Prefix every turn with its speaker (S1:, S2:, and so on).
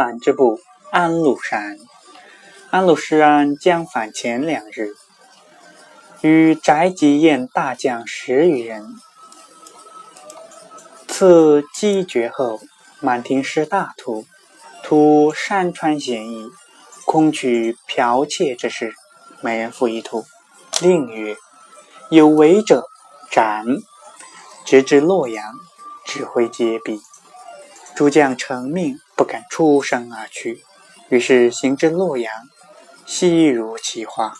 S1: 党支部安禄山。安禄山将反前两日，与翟吉宴大将十余人。次击决后，满庭师大图，图山川险夷，空取剽窃之事，每人付一图。令曰：“有违者斩。”直至洛阳，指挥皆毙。诸将承命，不敢出声而去。于是行至洛阳，悉如其话。